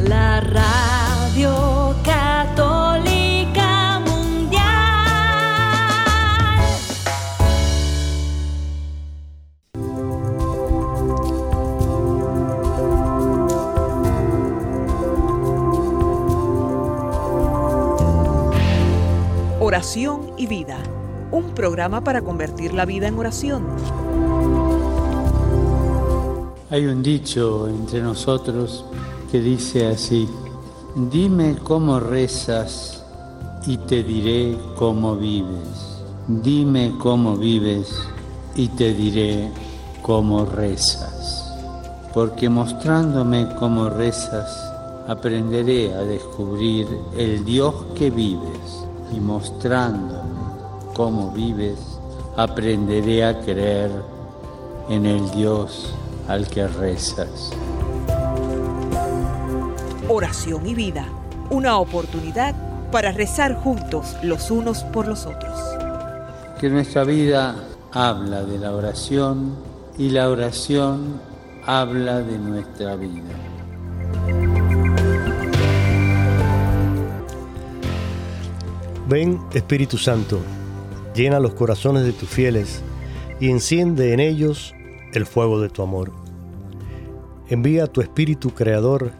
la radio católica mundial. Oración y vida, un programa para convertir la vida en oración. Hay un dicho entre nosotros que dice así, dime cómo rezas y te diré cómo vives. Dime cómo vives y te diré cómo rezas. Porque mostrándome cómo rezas, aprenderé a descubrir el Dios que vives y mostrándome cómo vives, aprenderé a creer en el Dios al que rezas. Oración y vida, una oportunidad para rezar juntos los unos por los otros. Que nuestra vida habla de la oración y la oración habla de nuestra vida. Ven Espíritu Santo, llena los corazones de tus fieles y enciende en ellos el fuego de tu amor. Envía tu Espíritu Creador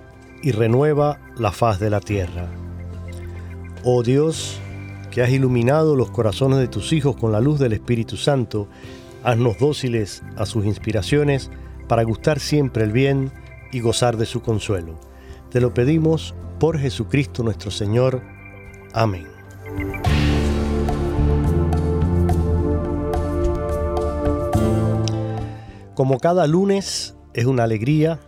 y renueva la faz de la tierra. Oh Dios, que has iluminado los corazones de tus hijos con la luz del Espíritu Santo, haznos dóciles a sus inspiraciones para gustar siempre el bien y gozar de su consuelo. Te lo pedimos por Jesucristo nuestro Señor. Amén. Como cada lunes es una alegría,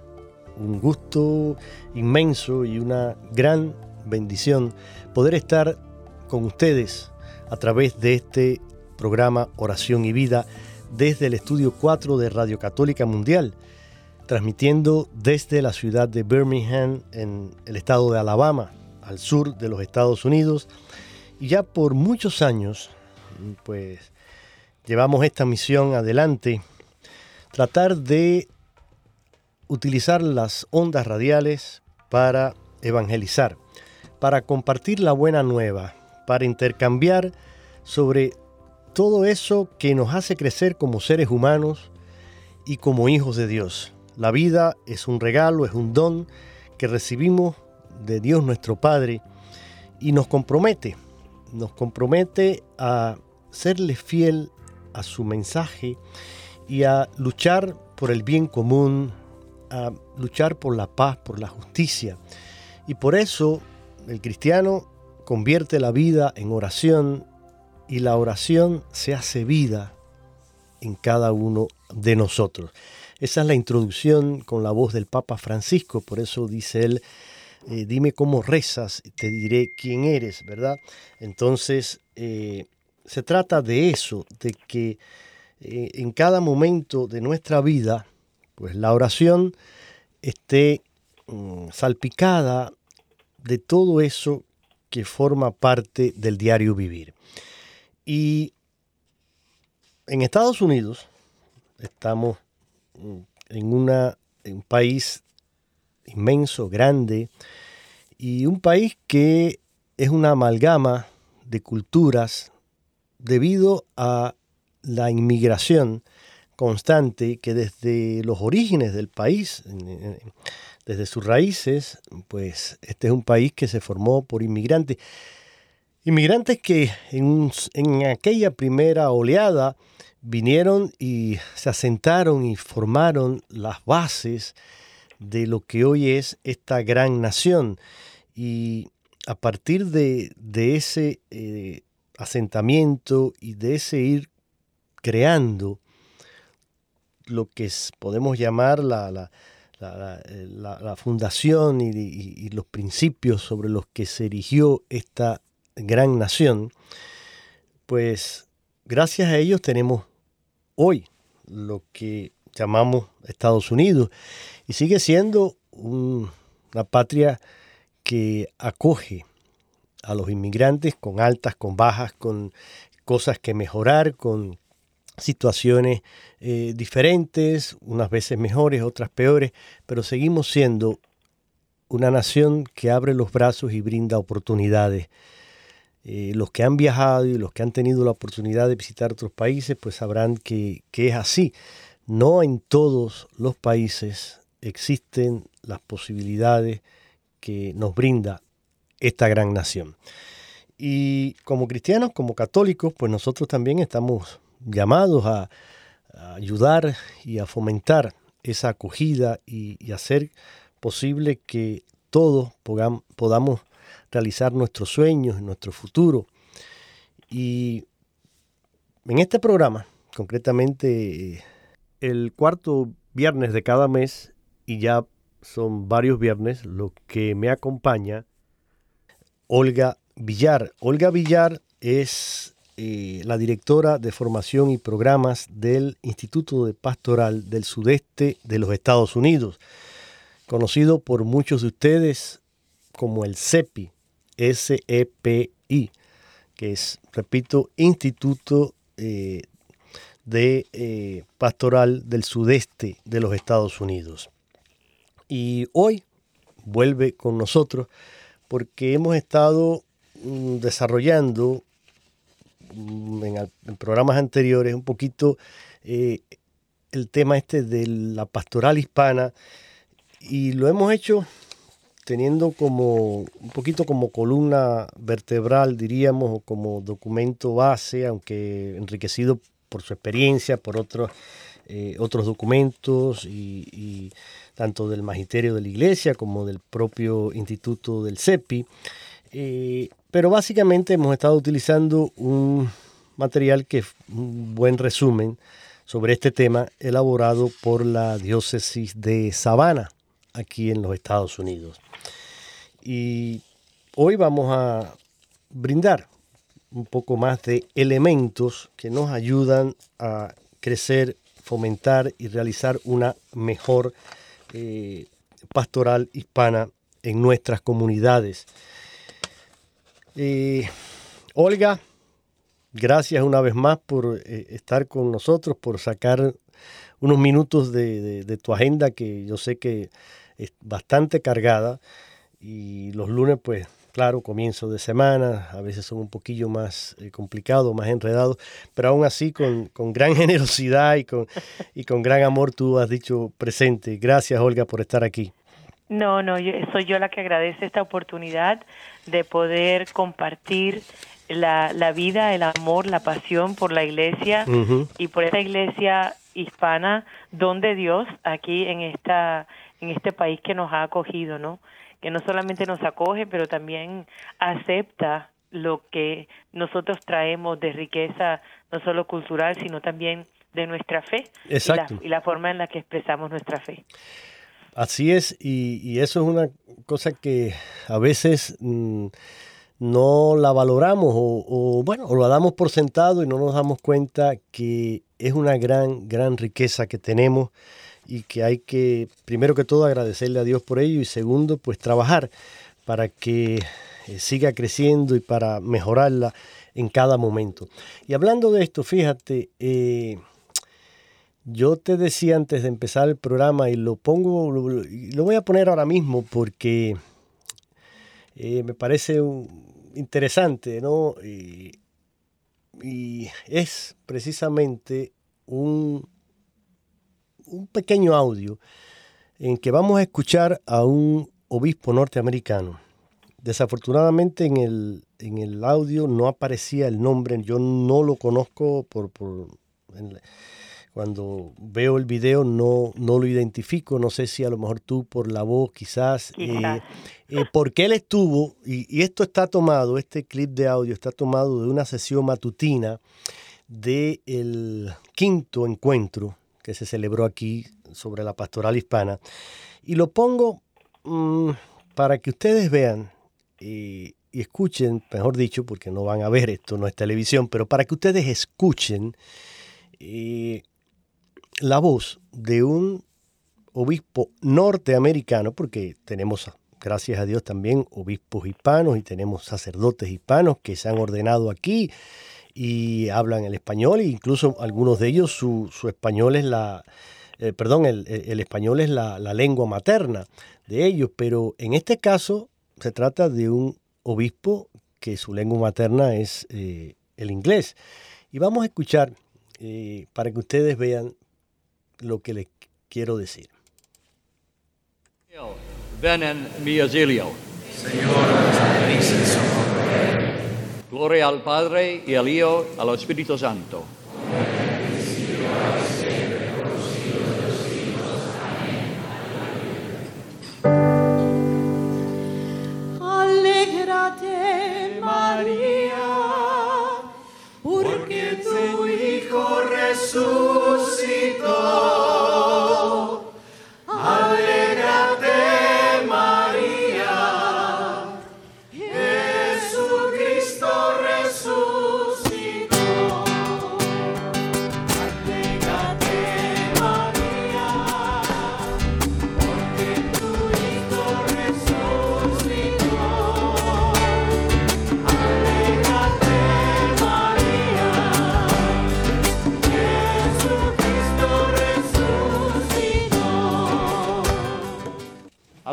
un gusto inmenso y una gran bendición poder estar con ustedes a través de este programa Oración y Vida desde el estudio 4 de Radio Católica Mundial, transmitiendo desde la ciudad de Birmingham en el estado de Alabama, al sur de los Estados Unidos. Y ya por muchos años, pues llevamos esta misión adelante, tratar de utilizar las ondas radiales para evangelizar, para compartir la buena nueva, para intercambiar sobre todo eso que nos hace crecer como seres humanos y como hijos de Dios. La vida es un regalo, es un don que recibimos de Dios nuestro Padre y nos compromete, nos compromete a serle fiel a su mensaje y a luchar por el bien común, a luchar por la paz, por la justicia. Y por eso el cristiano convierte la vida en oración y la oración se hace vida en cada uno de nosotros. Esa es la introducción con la voz del Papa Francisco, por eso dice él, eh, dime cómo rezas, te diré quién eres, ¿verdad? Entonces, eh, se trata de eso, de que en cada momento de nuestra vida, pues la oración esté mm, salpicada de todo eso que forma parte del diario vivir. Y en Estados Unidos estamos mm, en, una, en un país inmenso, grande, y un país que es una amalgama de culturas debido a la inmigración constante que desde los orígenes del país, desde sus raíces, pues este es un país que se formó por inmigrantes. Inmigrantes que en, en aquella primera oleada vinieron y se asentaron y formaron las bases de lo que hoy es esta gran nación. Y a partir de, ese eh, asentamiento y de ese ir creando lo que podemos llamar la, la, la, fundación y, los principios sobre los que se erigió esta gran nación, pues gracias a ellos tenemos hoy lo que llamamos Estados Unidos y sigue siendo una patria que acoge a los inmigrantes con altas, con bajas, con cosas que mejorar, con situaciones eh, diferentes, unas veces mejores, otras peores, pero seguimos siendo una nación que abre los brazos y brinda oportunidades. Eh, los que han viajado y los que han tenido la oportunidad de visitar otros países, pues sabrán que, que es así. No en todos los países existen las posibilidades que nos brinda esta gran nación. Y como cristianos, como católicos, pues nosotros también estamos llamados a, ayudar y a fomentar esa acogida y, hacer posible que todos podamos realizar nuestros sueños, nuestro futuro. Y en este programa, concretamente el cuarto viernes de cada mes, y ya son varios viernes, lo que me acompaña Olga Villar. Olga Villar es eh, la directora de formación y programas del Instituto de Pastoral del Sudeste de los Estados Unidos, conocido por muchos de ustedes como el CEPI, S-E-P-I, que es, repito, Instituto eh, de eh, Pastoral del Sudeste de los Estados Unidos. Y hoy vuelve con nosotros porque hemos estado mm, desarrollando mm, en, programas anteriores un poquito eh, el tema este de la pastoral hispana y lo hemos hecho teniendo como un poquito como columna vertebral, diríamos, o como documento base, aunque enriquecido por su experiencia, por otros, eh, otros documentos y tanto del magisterio de la iglesia como del propio instituto del CEPI. Eh, pero básicamente hemos estado utilizando un material que es un buen resumen sobre este tema elaborado por la diócesis de Savannah, aquí en los Estados Unidos. Y hoy vamos a brindar un poco más de elementos que nos ayudan a crecer, fomentar y realizar una mejor eh, pastoral hispana en nuestras comunidades. Olga, gracias una vez más por eh, estar con nosotros, por sacar unos minutos de, tu agenda que yo sé que es bastante cargada y los lunes pues claro, comienzo de semana, a veces son un poquillo más eh, complicados, más enredados, pero aún así con, gran generosidad y con, y con gran amor tú has dicho presente. Gracias Olga por estar aquí. No, no, soy yo la que agradece esta oportunidad de poder compartir la, la vida, el amor, la pasión por la iglesia y por esta iglesia hispana, donde Dios, aquí en esta en este país que nos ha acogido, ¿no? que no solamente nos acoge, pero también acepta lo que nosotros traemos de riqueza, no solo cultural, sino también de nuestra fe Y, la, forma en la que expresamos nuestra fe. Así es, y, eso es una cosa que a veces mm, no la valoramos o, bueno, o la damos por sentado y no nos damos cuenta que es una gran, gran riqueza que tenemos y que hay que, primero que todo, agradecerle a Dios por ello y segundo, pues trabajar para que eh, siga creciendo y para mejorarla en cada momento. Y hablando de esto, fíjate, eh, yo te decía antes de empezar el programa y lo pongo, lo, voy a poner ahora mismo porque eh, me parece interesante, ¿no? y es precisamente un un pequeño audio en que vamos a escuchar a un obispo norteamericano. Desafortunadamente en el, en el audio no aparecía el nombre, yo no lo conozco por, cuando veo el video no, no lo identifico, no sé si a lo mejor tú por la voz quizás, eh, eh, porque él estuvo, y, y, esto está tomado, este clip de audio está tomado de una sesión matutina del el quinto encuentro que se celebró aquí sobre la pastoral hispana. Y lo pongo mm, para que ustedes vean y, escuchen, mejor dicho, porque no van a ver esto, no es televisión, pero para que ustedes escuchen eh, la voz de un obispo norteamericano, porque tenemos, gracias a Dios, también obispos hispanos y tenemos sacerdotes hispanos que se han ordenado aquí y hablan el español e incluso algunos de ellos su, español es la, eh, perdón, el, español es la, lengua materna de ellos, pero en este caso se trata de un obispo que su lengua materna es eh, el inglés. Y vamos a escuchar eh, para que ustedes vean lo que les quiero decir. Ven en mi auxilio. Señor, Gloria al Padre y al Hijo, al Espíritu Santo. Alégrate, María, porque tu Hijo Cito.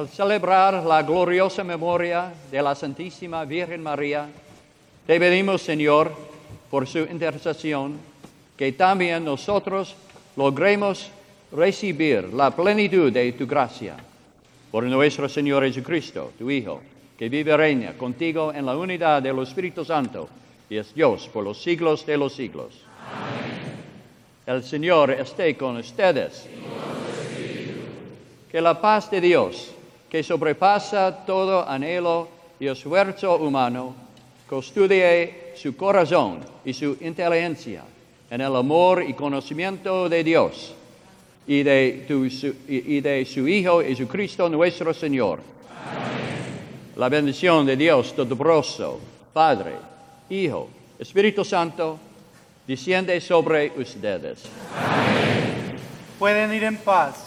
Al celebrar la gloriosa memoria de la Santísima Virgen María, te pedimos, Señor, por su intercesión, que también nosotros logremos recibir la plenitud de tu gracia. Por nuestro Señor Jesucristo, tu Hijo, que vive y reina contigo en la unidad del Espíritu Santo y es Dios por los siglos de los siglos. El Señor esté con ustedes. Que la paz de Dios que sobrepasa todo anhelo y esfuerzo humano, custodie su corazón y su inteligencia en el amor y conocimiento de Dios y de, su, Hijo Jesucristo nuestro Señor. La bendición de Dios Todopoderoso, Padre, Hijo, Espíritu Santo, desciende sobre ustedes. Pueden ir en paz.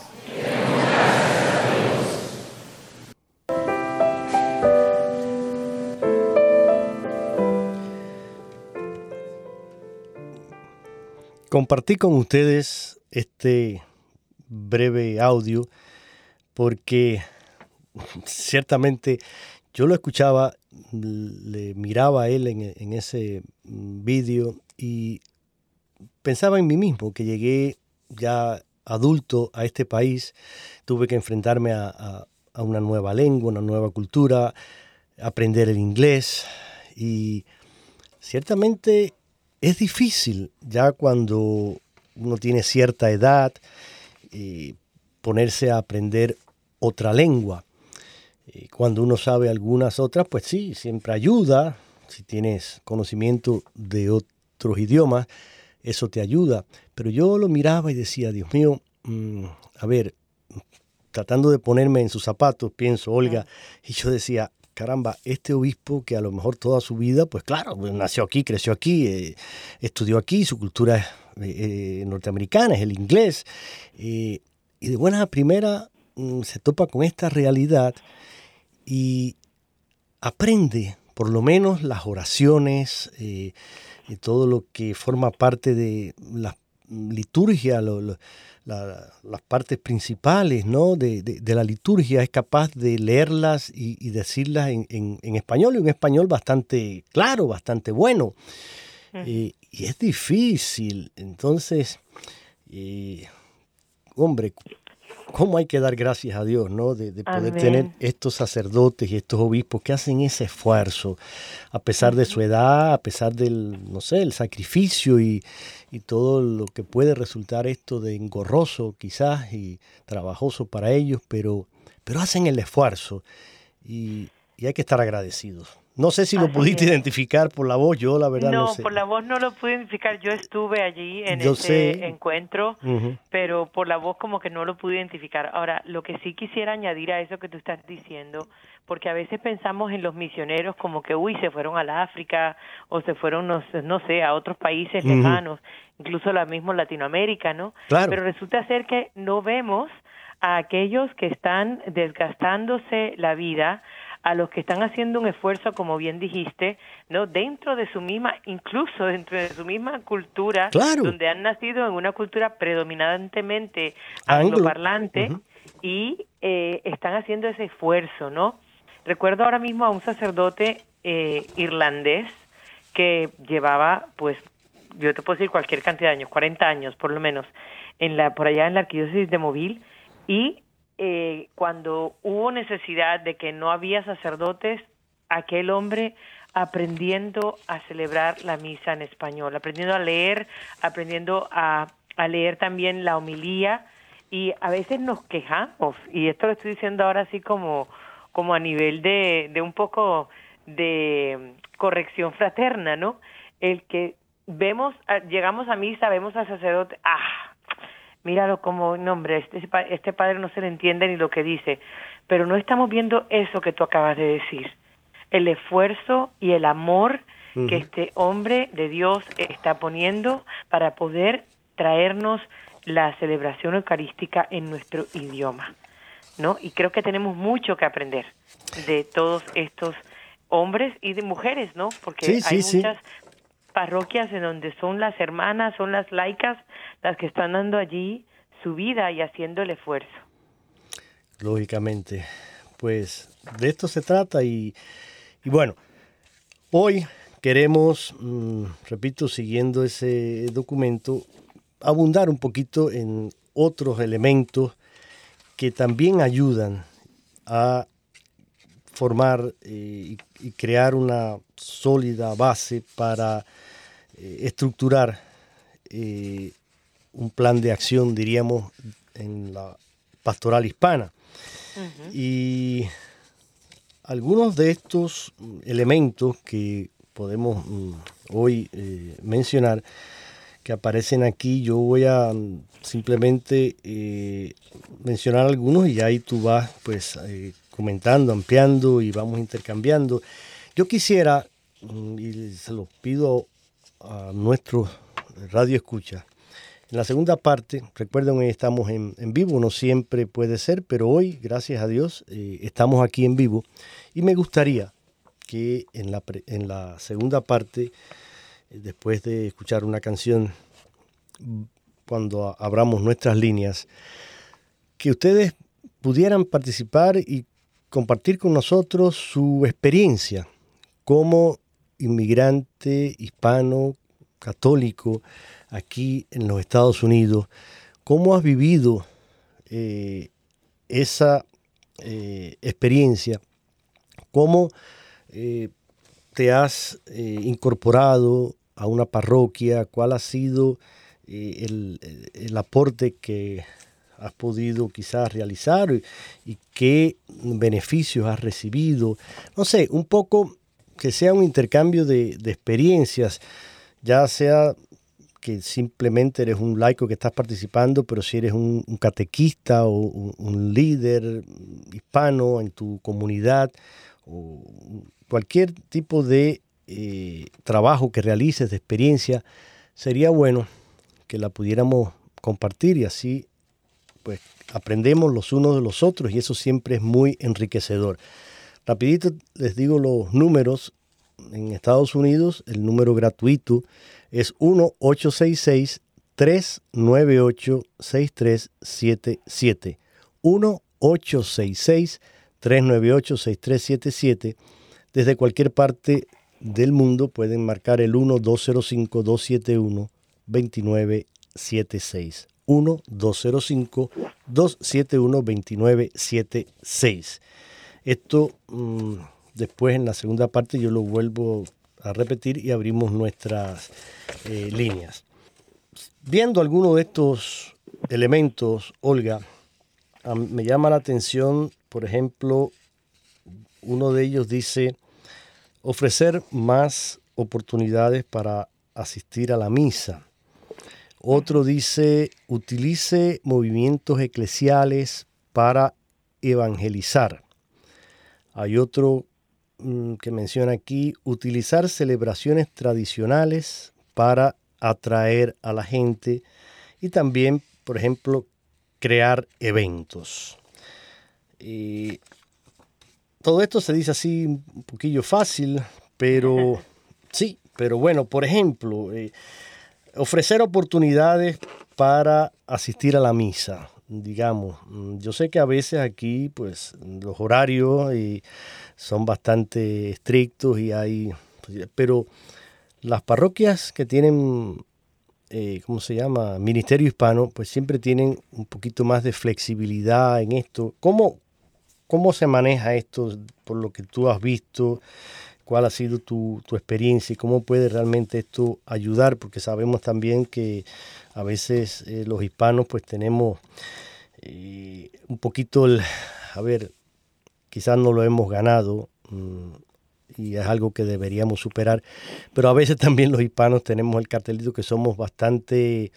Compartí con ustedes este breve audio porque ciertamente yo lo escuchaba, le miraba a él en, ese vídeo y pensaba en mí mismo, que llegué ya adulto a este país, tuve que enfrentarme a, a una nueva lengua, una nueva cultura, aprender el inglés y ciertamente es difícil ya cuando uno tiene cierta edad eh, ponerse a aprender otra lengua. Eh, cuando uno sabe algunas otras, pues sí, siempre ayuda. Si tienes conocimiento de otros idiomas, eso te ayuda. Pero yo lo miraba y decía, Dios mío, mm, a ver, tratando de ponerme en sus zapatos, pienso, Olga, y yo decía, caramba, este obispo que a lo mejor toda su vida, pues claro, pues, nació aquí, creció aquí, eh, estudió aquí, su cultura es eh, norteamericana, es el inglés, eh, y de buena primera mm, se topa con esta realidad y aprende por lo menos las oraciones, todo lo que forma parte de la liturgia, lo, las partes principales ¿no? de, la liturgia, es capaz de leerlas y, decirlas en, español, y un español bastante claro, bastante bueno. Eh, y es difícil, entonces, eh, hombre, cómo hay que dar gracias a Dios, ¿no? De, poder tener estos sacerdotes y estos obispos que hacen ese esfuerzo, a pesar de su edad, a pesar del, no sé, el sacrificio y, todo lo que puede resultar esto de engorroso quizás y trabajoso para ellos, pero, pero hacen el esfuerzo y hay que estar agradecidos. No sé si lo pudiste identificar por la voz, yo la verdad no, no sé. por la voz no lo pude identificar. Yo estuve allí en ese encuentro, pero por la voz como que no lo pude identificar. Ahora, lo que sí quisiera añadir a eso que tú estás diciendo, porque a veces pensamos en los misioneros como que, uy, se fueron al África o se fueron, no, no sé, a otros países lejanos, incluso la misma Latinoamérica, ¿no? Claro. Pero resulta ser que no vemos a aquellos que están desgastándose la vida, a los que están haciendo un esfuerzo, como bien dijiste, no dentro de su misma, incluso dentro de su misma cultura, donde han nacido en una cultura predominantemente angloparlante y eh, están haciendo ese esfuerzo, ¿no? Recuerdo ahora mismo a un sacerdote eh, irlandés que llevaba, pues, yo te puedo decir cualquier cantidad de años, 40 años por lo menos, en la, por allá en la arquidiócesis de Móvil y eh, cuando hubo necesidad de que no había sacerdotes, aquel hombre aprendiendo a celebrar la misa en español, aprendiendo a leer, aprendiendo a, leer también la homilía y a veces nos quejamos, y esto lo estoy diciendo ahora así como, como a nivel de, de un poco de corrección fraterna, ¿no? El que vemos, llegamos a misa, vemos al sacerdote, ah, míralo como, no hombre, este, este padre no se le entiende ni lo que dice, pero no estamos viendo eso que tú acabas de decir, el esfuerzo y el amor que este hombre de Dios está poniendo para poder traernos la celebración eucarística en nuestro idioma, ¿no? Y creo que tenemos mucho que aprender de todos estos hombres y de mujeres, ¿no? Porque hay muchas parroquias en donde son las hermanas, son las laicas las que están dando allí su vida y haciendo el esfuerzo. Lógicamente, pues de esto se trata y, bueno, hoy queremos, mm, repito, siguiendo ese documento, abundar un poquito en otros elementos que también ayudan a formar eh, y, crear una sólida base para eh, estructurar eh, un plan de acción, diríamos, en la pastoral hispana. Y algunos de estos elementos que podemos mm, hoy mencionar, que aparecen aquí, yo voy a mm, simplemente mencionar algunos y ahí tú vas pues comentando, ampliando y vamos intercambiando. Yo quisiera, mm, y se lo pido a nuestro radio escucha, en la segunda parte, recuerden hoy estamos en, vivo, no siempre puede ser, pero hoy, gracias a Dios, eh, estamos aquí en vivo. Y me gustaría que en la, en la segunda parte, eh, después de escuchar una canción, cuando abramos nuestras líneas, que ustedes pudieran participar y compartir con nosotros su experiencia como inmigrante hispano católico aquí en los Estados Unidos. ¿Cómo has vivido eh, esa eh, experiencia? ¿Cómo eh, te has incorporado a una parroquia? ¿Cuál ha sido el, el aporte que has podido quizás realizar y, qué beneficios has recibido. No sé, un poco que sea un intercambio de, experiencias, ya sea que simplemente eres un laico que estás participando, pero si eres un, catequista o un, líder hispano en tu comunidad, o cualquier tipo de eh, trabajo que realices, de experiencia, sería bueno que la pudiéramos compartir y así pues aprendemos los unos de los otros y eso siempre es muy enriquecedor. Rapidito les digo los números. En Estados Unidos el número gratuito es 1-866-398-6377. 1-866-398-6377. Desde cualquier parte del mundo pueden marcar el 1-205-271-2976. 1-205-271-2976. Esto mm, después en la segunda parte yo lo vuelvo a repetir y abrimos nuestras eh, líneas. Viendo algunos de estos elementos, Olga, me llama la atención, por ejemplo, uno de ellos dice ofrecer más oportunidades para asistir a la misa. Otro dice, utilice movimientos eclesiales para evangelizar. Hay otro mm, que menciona aquí, utilizar celebraciones tradicionales para atraer a la gente y también, por ejemplo, crear eventos. todo esto se dice así un poquillo fácil, pero sí, pero bueno, por ejemplo, eh, ofrecer oportunidades para asistir a la misa, digamos. Mm, yo sé que a veces aquí, pues, los horarios y son bastante estrictos y hay, pero las parroquias que tienen, eh, ¿cómo se llama? Ministerio hispano, pues siempre tienen un poquito más de flexibilidad en esto. ¿Cómo, cómo se maneja esto por lo que tú has visto? ¿Cuál ha sido tu, tu experiencia y cómo puede realmente esto ayudar? Porque sabemos también que a veces eh, los hispanos pues tenemos eh, un poquito el, a ver, quizás no lo hemos ganado mm, y es algo que deberíamos superar, pero a veces también los hispanos tenemos el cartelito que somos bastante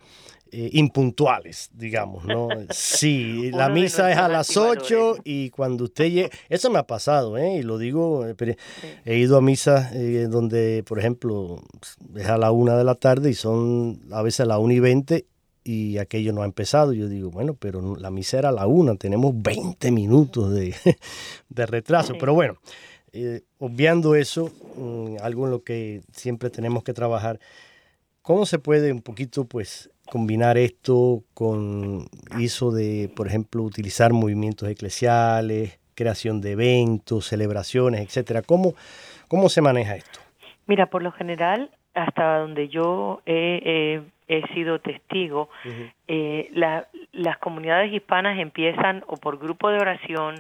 eh, impuntuales, digamos, ¿no? Sí, la misa es a las 8 y cuando usted llegue, eso me ha pasado, ¿eh? Y lo digo, eh, he ido a misas eh, donde, por ejemplo, es a la 1 de la tarde y son a veces a la 1 y 20 y aquello no ha empezado. Yo digo, bueno, pero la misa era a la 1, tenemos 20 minutos de, de retraso, pero bueno. obviando eso, mm, algo en lo que siempre tenemos que trabajar, ¿cómo se puede un poquito, pues, combinar esto con eso de, por ejemplo, utilizar movimientos eclesiales, creación de eventos, celebraciones, etcétera. ¿Cómo, cómo se maneja esto? Mira, por lo general, hasta donde yo he, sido testigo, eh, las comunidades hispanas empiezan o por grupo de oración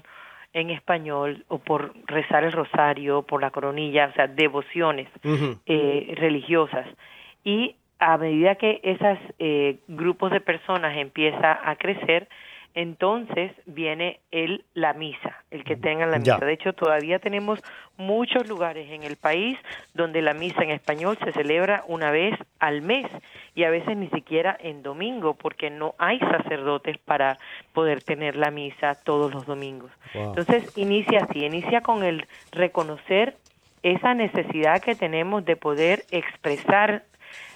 en español o por rezar el rosario, por la coronilla, o sea, devociones eh, religiosas. Y a medida que esos eh, grupos de personas empieza a crecer, entonces viene el la misa, el que tengan la misa. De hecho, todavía tenemos muchos lugares en el país donde la misa en español se celebra una vez al mes y a veces ni siquiera en domingo, porque no hay sacerdotes para poder tener la misa todos los domingos. Entonces, inicia así, inicia con el reconocer esa necesidad que tenemos de poder expresar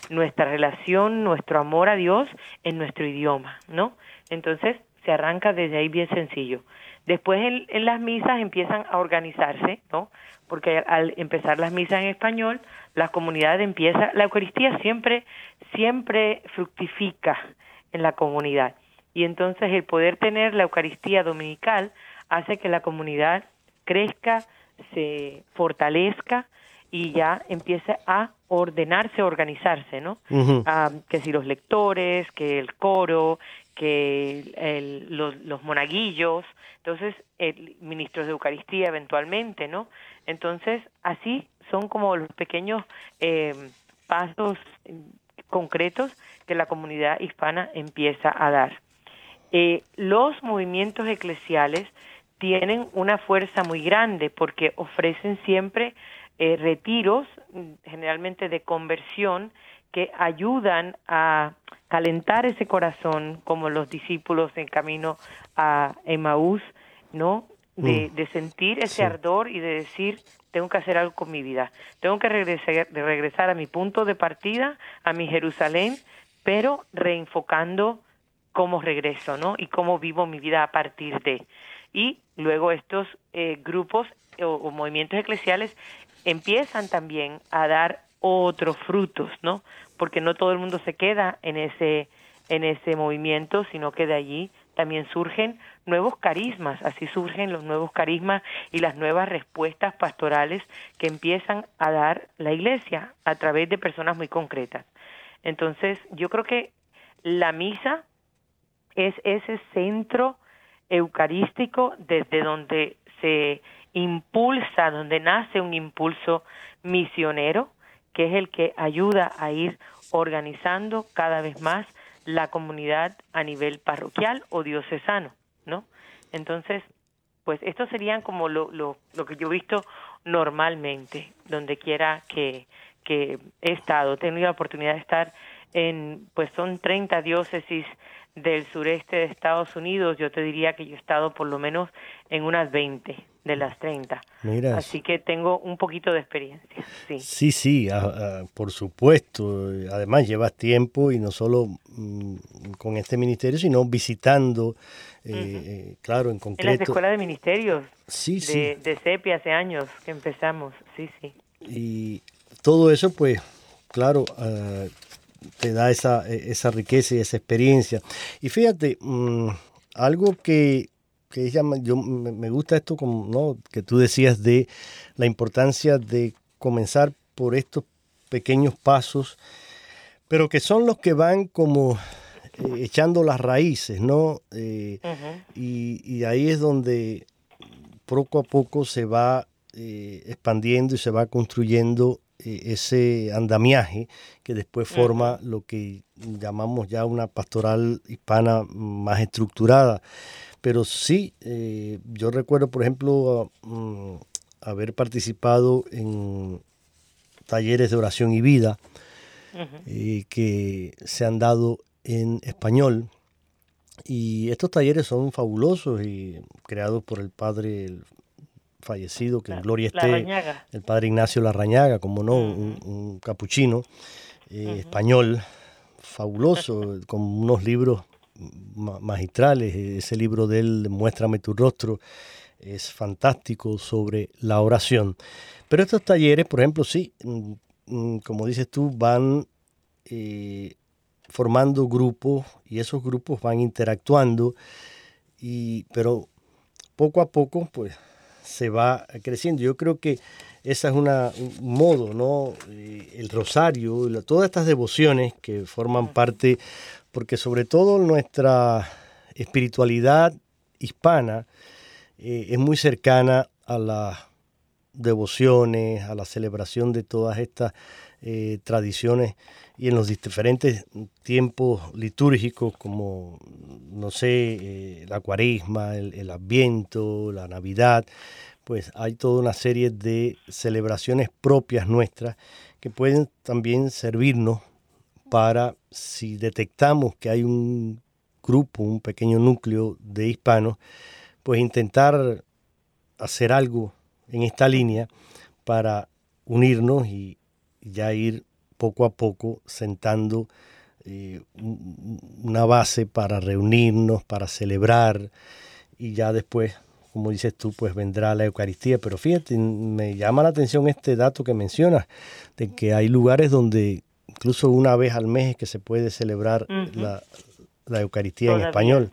nuestra relación, nuestro amor a Dios en nuestro idioma, ¿no? Entonces se arranca desde ahí bien sencillo. Después en, las misas empiezan a organizarse, ¿no? Porque al empezar las misas en español, la comunidad empieza, la Eucaristía siempre, siempre fructifica en la comunidad. Y entonces el poder tener la Eucaristía dominical hace que la comunidad crezca, se fortalezca y ya empiece a ordenarse, organizarse, ¿no? Ah, que si los lectores, que el coro, que los, monaguillos, entonces el, ministros de Eucaristía eventualmente, ¿no? Entonces así son como los pequeños eh, pasos concretos que la comunidad hispana empieza a dar. Eh, los movimientos eclesiales tienen una fuerza muy grande porque ofrecen siempre eh, retiros, generalmente de conversión, que ayudan a calentar ese corazón, como los discípulos en camino a Emaús, ¿no? De, mm. sentir ese ardor y de decir, tengo que hacer algo con mi vida, tengo que regresar, de regresar a mi punto de partida, a mi Jerusalén, pero reenfocando cómo regreso, ¿no? Y cómo vivo mi vida a partir de. Y luego estos eh, grupos o, movimientos eclesiales empiezan también a dar otros frutos, ¿no? Porque no todo el mundo se queda en ese en ese movimiento, sino que de allí también surgen nuevos carismas, así surgen los nuevos carismas y las nuevas respuestas pastorales que empiezan a dar la iglesia a través de personas muy concretas. Entonces, yo creo que la misa es ese centro eucarístico desde donde se impulsa, donde nace un impulso misionero, que es el que ayuda a ir organizando cada vez más la comunidad a nivel parroquial o diocesano, ¿no? Entonces, pues esto serían como lo, lo, lo que yo he visto normalmente, donde quiera que, que he estado, he tenido la oportunidad de estar en, pues son 30 diócesis del sureste de Estados Unidos, yo te diría que yo he estado por lo menos en unas 20 de las 30. Mira. Así que tengo un poquito de experiencia. Sí, sí, sí por supuesto. Además llevas tiempo y no solo mm, con este ministerio, sino visitando, eh, eh, claro, en concreto. En las escuelas de ministerios. Sí, de, sí. De CEPI hace años que empezamos, sí, sí. Y todo eso, pues, claro, uh, te da esa, e, esa riqueza y esa experiencia. Y fíjate, mmm, algo que, que llama, yo me gusta esto como no que tú decías de la importancia de comenzar por estos pequeños pasos, pero que son los que van como eh, echando las raíces, ¿no? Eh, uh -huh. y, y, ahí es donde poco a poco se va eh, expandiendo y se va construyendo ese andamiaje que después forma lo que llamamos ya una pastoral hispana más estructurada. Pero sí, eh, yo recuerdo, por ejemplo, um, haber participado en talleres de oración y vida uh -huh. que se han dado en español. Y estos talleres son fabulosos y creados por el padre el fallecido, que la, en gloria esté, el padre Ignacio Larrañaga, como no, uh -huh. un, un, capuchino eh, uh -huh. español, fabuloso, con unos libros magistrales. Ese libro de él, Muéstrame tu rostro, es fantástico sobre la oración. Pero estos talleres, por ejemplo, sí, mm, como dices tú, van eh, formando grupos y esos grupos van interactuando, y, pero poco a poco, pues se va creciendo. Yo creo que esa es una, un modo, ¿no? Eh, el rosario, la, todas estas devociones que forman parte, porque sobre todo nuestra espiritualidad hispana eh, es muy cercana a las devociones, a la celebración de todas estas eh, tradiciones y en los diferentes tiempos litúrgicos como, no sé, eh, la cuaresma, el, el, adviento, la navidad, pues hay toda una serie de celebraciones propias nuestras que pueden también servirnos para, si detectamos que hay un grupo, un pequeño núcleo de hispanos, pues intentar hacer algo en esta línea para unirnos y ya ir poco a poco sentando eh, una base para reunirnos, para celebrar y ya después, como dices tú, pues vendrá la Eucaristía. Pero fíjate, me llama la atención este dato que mencionas, de que hay lugares donde incluso una vez al mes es que se puede celebrar uh -huh. la, la, Eucaristía Todavía. en español.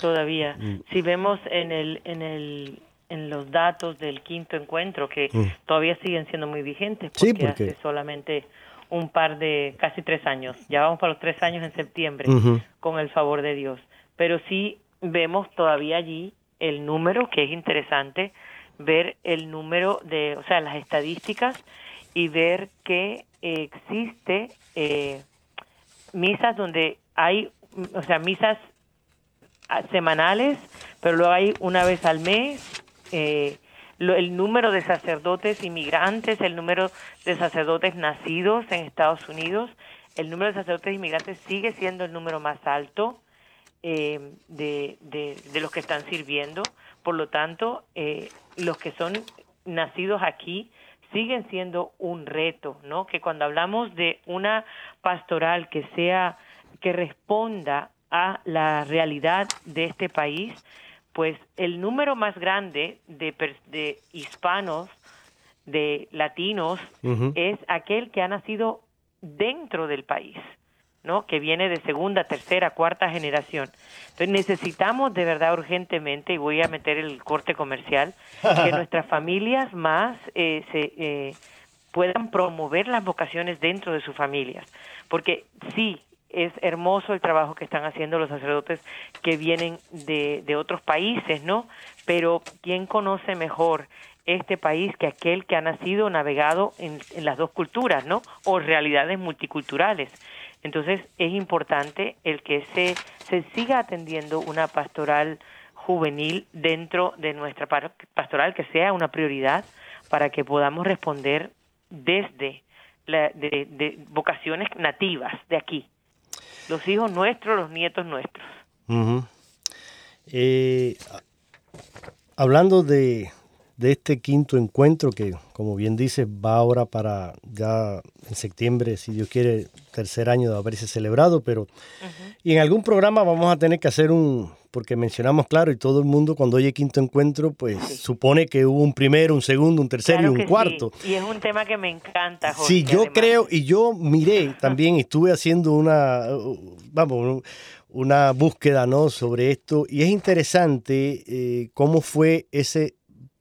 Todavía. Mm. Si vemos en el, en el en los datos del quinto encuentro que mm. todavía siguen siendo muy vigentes porque, sí, porque... hace solamente un par de casi tres años ya vamos para los tres años en septiembre uh -huh. con el favor de Dios pero sí vemos todavía allí el número que es interesante ver el número de o sea las estadísticas y ver que eh, existe eh, misas donde hay o sea misas semanales pero luego hay una vez al mes eh, lo, el número de sacerdotes inmigrantes, el número de sacerdotes nacidos en Estados Unidos, el número de sacerdotes inmigrantes sigue siendo el número más alto eh, de, de, de, los que están sirviendo. Por lo tanto, eh, los que son nacidos aquí siguen siendo un reto, ¿no? Que cuando hablamos de una pastoral que sea, que responda a la realidad de este país, pues el número más grande de, de hispanos, de latinos, uh -huh. es aquel que ha nacido dentro del país, ¿no? Que viene de segunda, tercera, cuarta generación. Entonces necesitamos de verdad urgentemente, y voy a meter el corte comercial, que nuestras familias más eh, se eh, puedan promover las vocaciones dentro de sus familias, porque sí, es hermoso el trabajo que están haciendo los sacerdotes que vienen de, de otros países, ¿no? Pero ¿quién conoce mejor este país que aquel que ha nacido, navegado en, las dos culturas, ¿no? O realidades multiculturales. Entonces es importante el que se, se siga atendiendo una pastoral juvenil dentro de nuestra pastoral, que sea una prioridad para que podamos responder desde de, vocaciones nativas de aquí. Los hijos nuestros, los nietos nuestros. Eh, hablando de, de este quinto encuentro que, como bien dices, va ahora para ya en septiembre, si Dios quiere, tercer año de haberse celebrado, pero y en algún programa vamos a tener que hacer un, porque mencionamos claro, y todo el mundo cuando oye quinto encuentro, pues supone que hubo un primero, un segundo, un tercero y un cuarto. Y es un tema que me encanta. Jorge, sí, yo creo, y yo miré también, estuve haciendo una, vamos, una búsqueda ¿no? sobre esto, y es interesante eh, cómo fue ese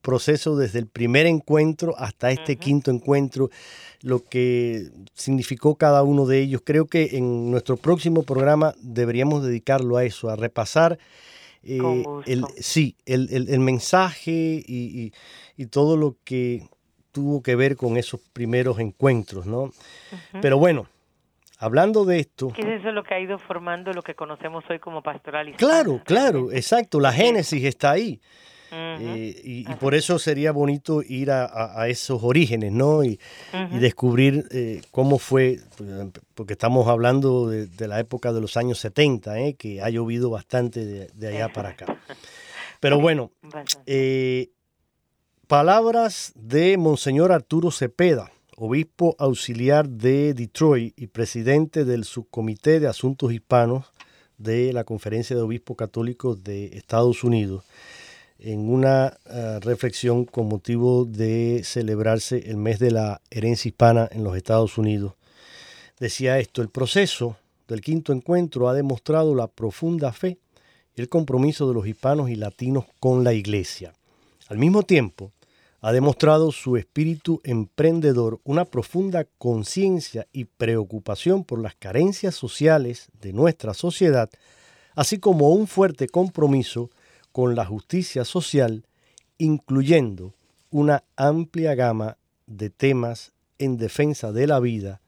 proceso desde el primer encuentro hasta este quinto encuentro, lo que significó cada uno de ellos. Creo que en nuestro próximo programa deberíamos dedicarlo a eso, a repasar eh, el, sí, el, mensaje y, todo lo que tuvo que ver con esos primeros encuentros, ¿no? Pero bueno, hablando de esto... ¿Qué es eso lo que ha ido formando lo que conocemos hoy como pastoral Claro, claro, exacto, la génesis está ahí. Eh, y, por eso sería bonito ir a, esos orígenes, ¿no? Y, descubrir eh, cómo fue, porque estamos hablando de, la época de los años 70, ¿eh? que ha llovido bastante de, allá para acá. Pero bueno, palabras de Monseñor Arturo Cepeda, obispo auxiliar de Detroit y presidente del subcomité de asuntos hispanos de la Conferencia de Obispos Católicos de Estados Unidos en una eh, reflexión con motivo de celebrarse el mes de la herencia hispana en los Estados Unidos. Decía esto, el proceso del quinto encuentro ha demostrado la profunda fe y el compromiso de los hispanos y latinos con la Iglesia. Al mismo tiempo, ha demostrado su espíritu emprendedor, una profunda conciencia y preocupación por las carencias sociales de nuestra sociedad, así como un fuerte compromiso con la justicia social, incluyendo una amplia gama de temas en defensa de la vida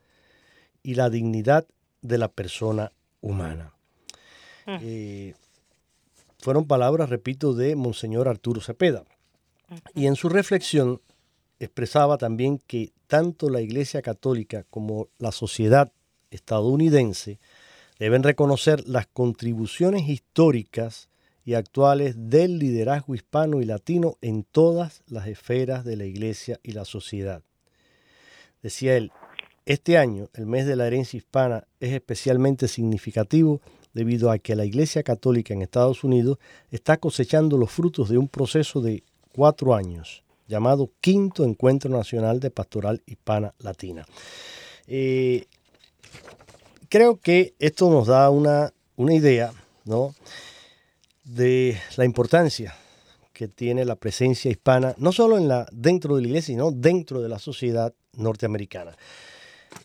y la dignidad de la persona humana. Mm. Eh, fueron palabras, repito, de Monseñor Arturo Cepeda. Y en su reflexión expresaba también que tanto la Iglesia Católica como la sociedad estadounidense deben reconocer las contribuciones históricas y actuales del liderazgo hispano y latino en todas las esferas de la Iglesia y la sociedad. Decía él, este año, el mes de la herencia hispana, es especialmente significativo debido a que la Iglesia Católica en Estados Unidos está cosechando los frutos de un proceso de cuatro años llamado Quinto Encuentro Nacional de Pastoral Hispana Latina. Eh, creo que esto nos da una, una idea, ¿no? De la importancia que tiene la presencia hispana, no solo en la, dentro de la iglesia, sino dentro de la sociedad norteamericana.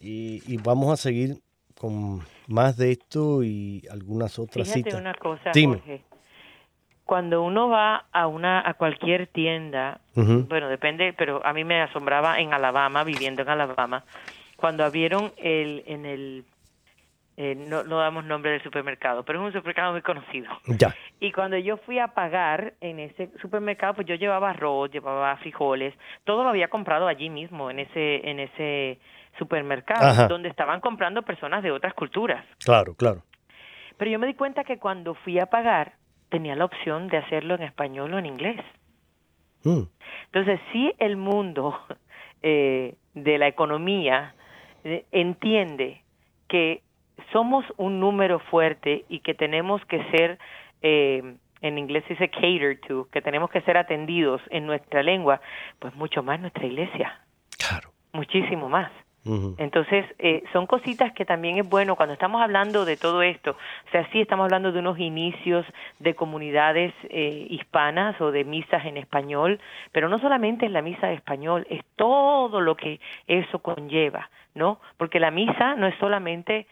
Y, vamos a seguir con más de esto y algunas otras Fíjate citas. una cosa, Jorge. Cuando uno va a una a cualquier tienda, bueno, depende, pero a mí me asombraba en Alabama, viviendo en Alabama, cuando abrieron el en el eh, no, no damos nombre del supermercado, pero es un supermercado muy conocido. Ya. Y cuando yo fui a pagar en ese supermercado, pues yo llevaba arroz, llevaba frijoles, todo lo había comprado allí mismo, en ese, en ese supermercado, donde estaban comprando personas de otras culturas. Claro, claro. Pero yo me di cuenta que cuando fui a pagar, tenía la opción de hacerlo en español o en inglés. Mm. Entonces, si el mundo eh, de la economía eh, entiende que somos un número fuerte y que tenemos que ser, eh, en inglés dice cater to, que tenemos que ser atendidos en nuestra lengua, pues mucho más nuestra iglesia. Claro. Muchísimo más. Entonces, eh, son cositas que también es bueno cuando estamos hablando de todo esto. O sea, sí estamos hablando de unos inicios de comunidades eh, hispanas o de misas en español, pero no solamente es la misa de español, es todo lo que eso conlleva, ¿no? Porque la misa no es solamente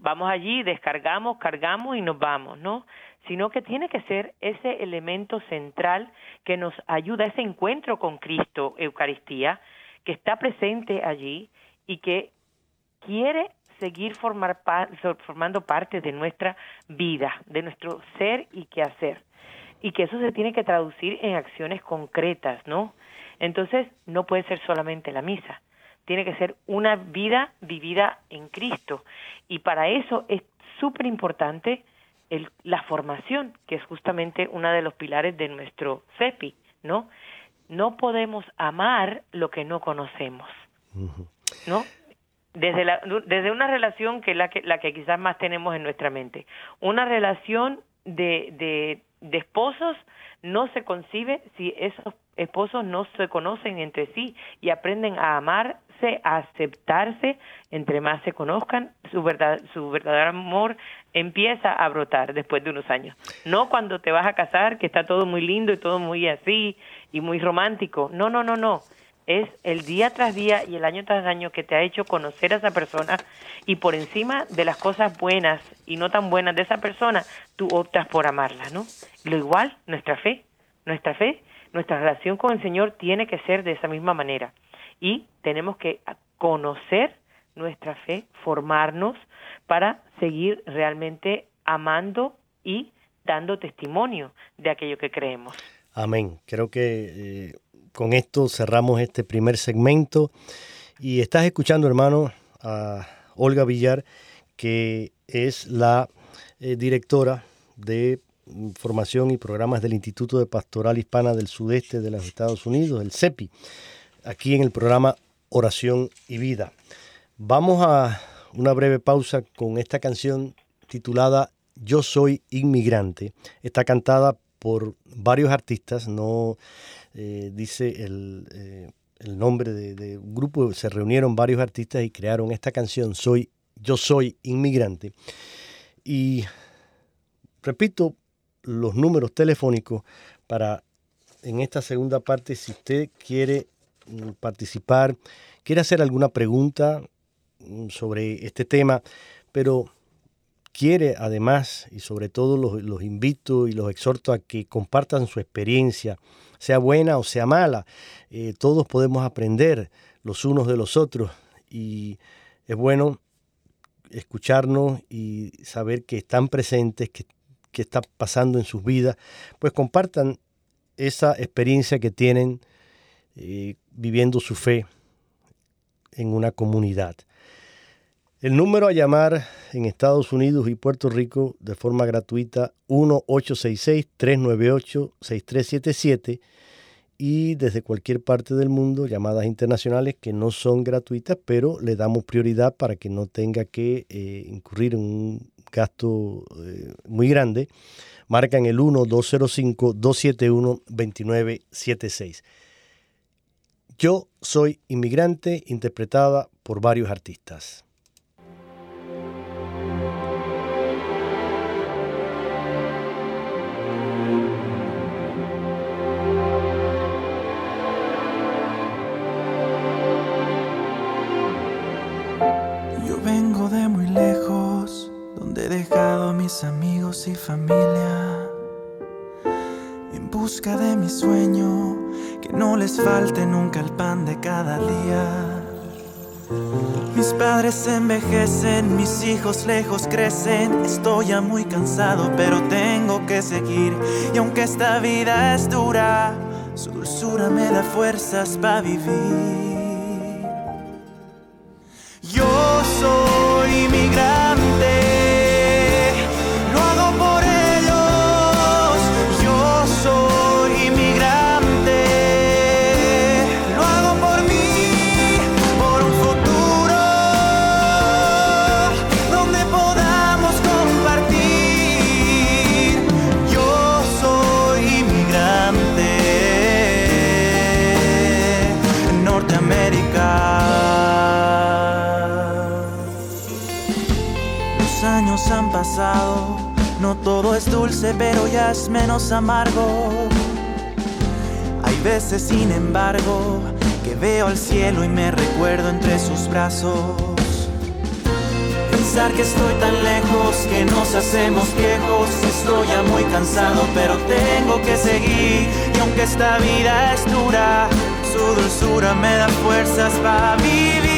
vamos allí, descargamos, cargamos y nos vamos, ¿no? Sino que tiene que ser ese elemento central que nos ayuda, ese encuentro con Cristo, Eucaristía, que está presente allí y que quiere seguir formar formando parte de nuestra vida, de nuestro ser y qué hacer. Y que eso se tiene que traducir en acciones concretas, ¿no? Entonces, no puede ser solamente la misa, tiene que ser una vida vivida en Cristo. Y para eso es súper importante la formación, que es justamente uno de los pilares de nuestro CEPI, ¿no? No podemos amar lo que no conocemos, ¿no? Desde, la, desde una relación que es la que, la que quizás más tenemos en nuestra mente. Una relación de, de, de esposos no se concibe si esos esposos no se conocen entre sí y aprenden a amarse, a aceptarse, entre más se conozcan, su, verdad, su verdadero amor empieza a brotar después de unos años. No cuando te vas a casar, que está todo muy lindo y todo muy así y muy romántico. No, no, no, no. Es el día tras día y el año tras año que te ha hecho conocer a esa persona y por encima de las cosas buenas y no tan buenas de esa persona, tú optas por amarla, ¿no? Lo igual, nuestra fe. Nuestra fe nuestra relación con el Señor tiene que ser de esa misma manera. Y tenemos que conocer nuestra fe, formarnos para seguir realmente amando y dando testimonio de aquello que creemos. Amén. Creo que eh, con esto cerramos este primer segmento y estás escuchando, hermano, a Olga Villar, que es la eh, directora de formación y programas del Instituto de Pastoral Hispana del Sudeste de los Estados Unidos, el CEPI, aquí en el programa Oración y Vida. Vamos a una breve pausa con esta canción titulada Yo soy inmigrante. Está cantada por varios artistas, no eh, dice el, eh, nombre de, un grupo, se reunieron varios artistas y crearon esta canción, Soy, Yo soy inmigrante. Y repito, los números telefónicos para en esta segunda parte, si usted quiere mm, participar, quiere hacer alguna pregunta mm, sobre este tema, pero quiere además, y sobre todo los, invito y los exhorto a que compartan su experiencia, sea buena o sea mala, eh, todos podemos aprender los unos de los otros y es bueno escucharnos y saber que están presentes, que que está pasando en sus vidas, pues compartan esa experiencia que tienen eh, viviendo su fe en una comunidad. El número a llamar en Estados Unidos y Puerto Rico de forma gratuita 1-866-398-6377 y desde cualquier parte del mundo llamadas internacionales que no son gratuitas, pero le damos prioridad para que no tenga que eh, incurrir en un gasto eh, muy grande, marcan el 1-205-271-2976. Yo soy inmigrante, interpretada por varios artistas. Amigos y familia en busca de mi sueño, que no les falte nunca el pan de cada día. Mis padres envejecen, mis hijos lejos crecen, estoy ya muy cansado, pero tengo que seguir. Y aunque esta vida es dura, su dulzura me da fuerzas para vivir. Yo soy migrante. Menos amargo. Hay veces, sin embargo, que veo al cielo y me recuerdo entre sus brazos. Pensar que estoy tan lejos, que nos hacemos viejos. Estoy ya muy cansado, pero tengo que seguir. Y aunque esta vida es dura, su dulzura me da fuerzas para vivir.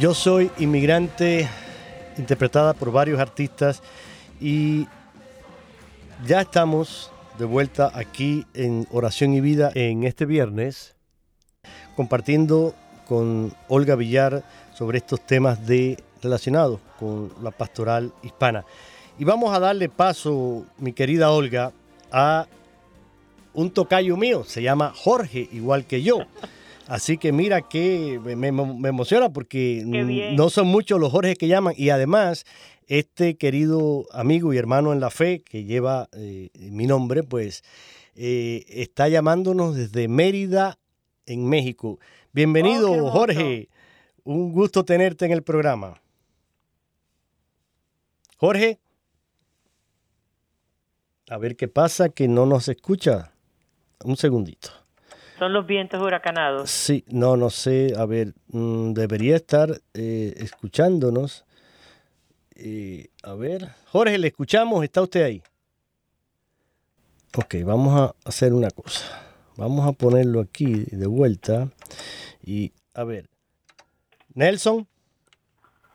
Yo soy inmigrante, interpretada por varios artistas y ya estamos de vuelta aquí en Oración y Vida en este viernes, compartiendo con Olga Villar sobre estos temas de, relacionados con la pastoral hispana. Y vamos a darle paso, mi querida Olga, a un tocayo mío, se llama Jorge, igual que yo. Así que mira que me, emociona porque no son muchos los Jorge que llaman y además este querido amigo y hermano en la fe que lleva eh, mi nombre, pues eh, está llamándonos desde Mérida, en México. Bienvenido, oh, Jorge. Un gusto tenerte en el programa. Jorge. A ver qué pasa, que no nos escucha. Un segundito. Son los vientos huracanados. Sí, no, no sé. A ver, mm, debería estar eh, escuchándonos. a ver, Jorge, le escuchamos. ¿Está usted ahí? Ok, vamos a hacer una cosa. Vamos a ponerlo aquí de vuelta. Y a ver, Nelson.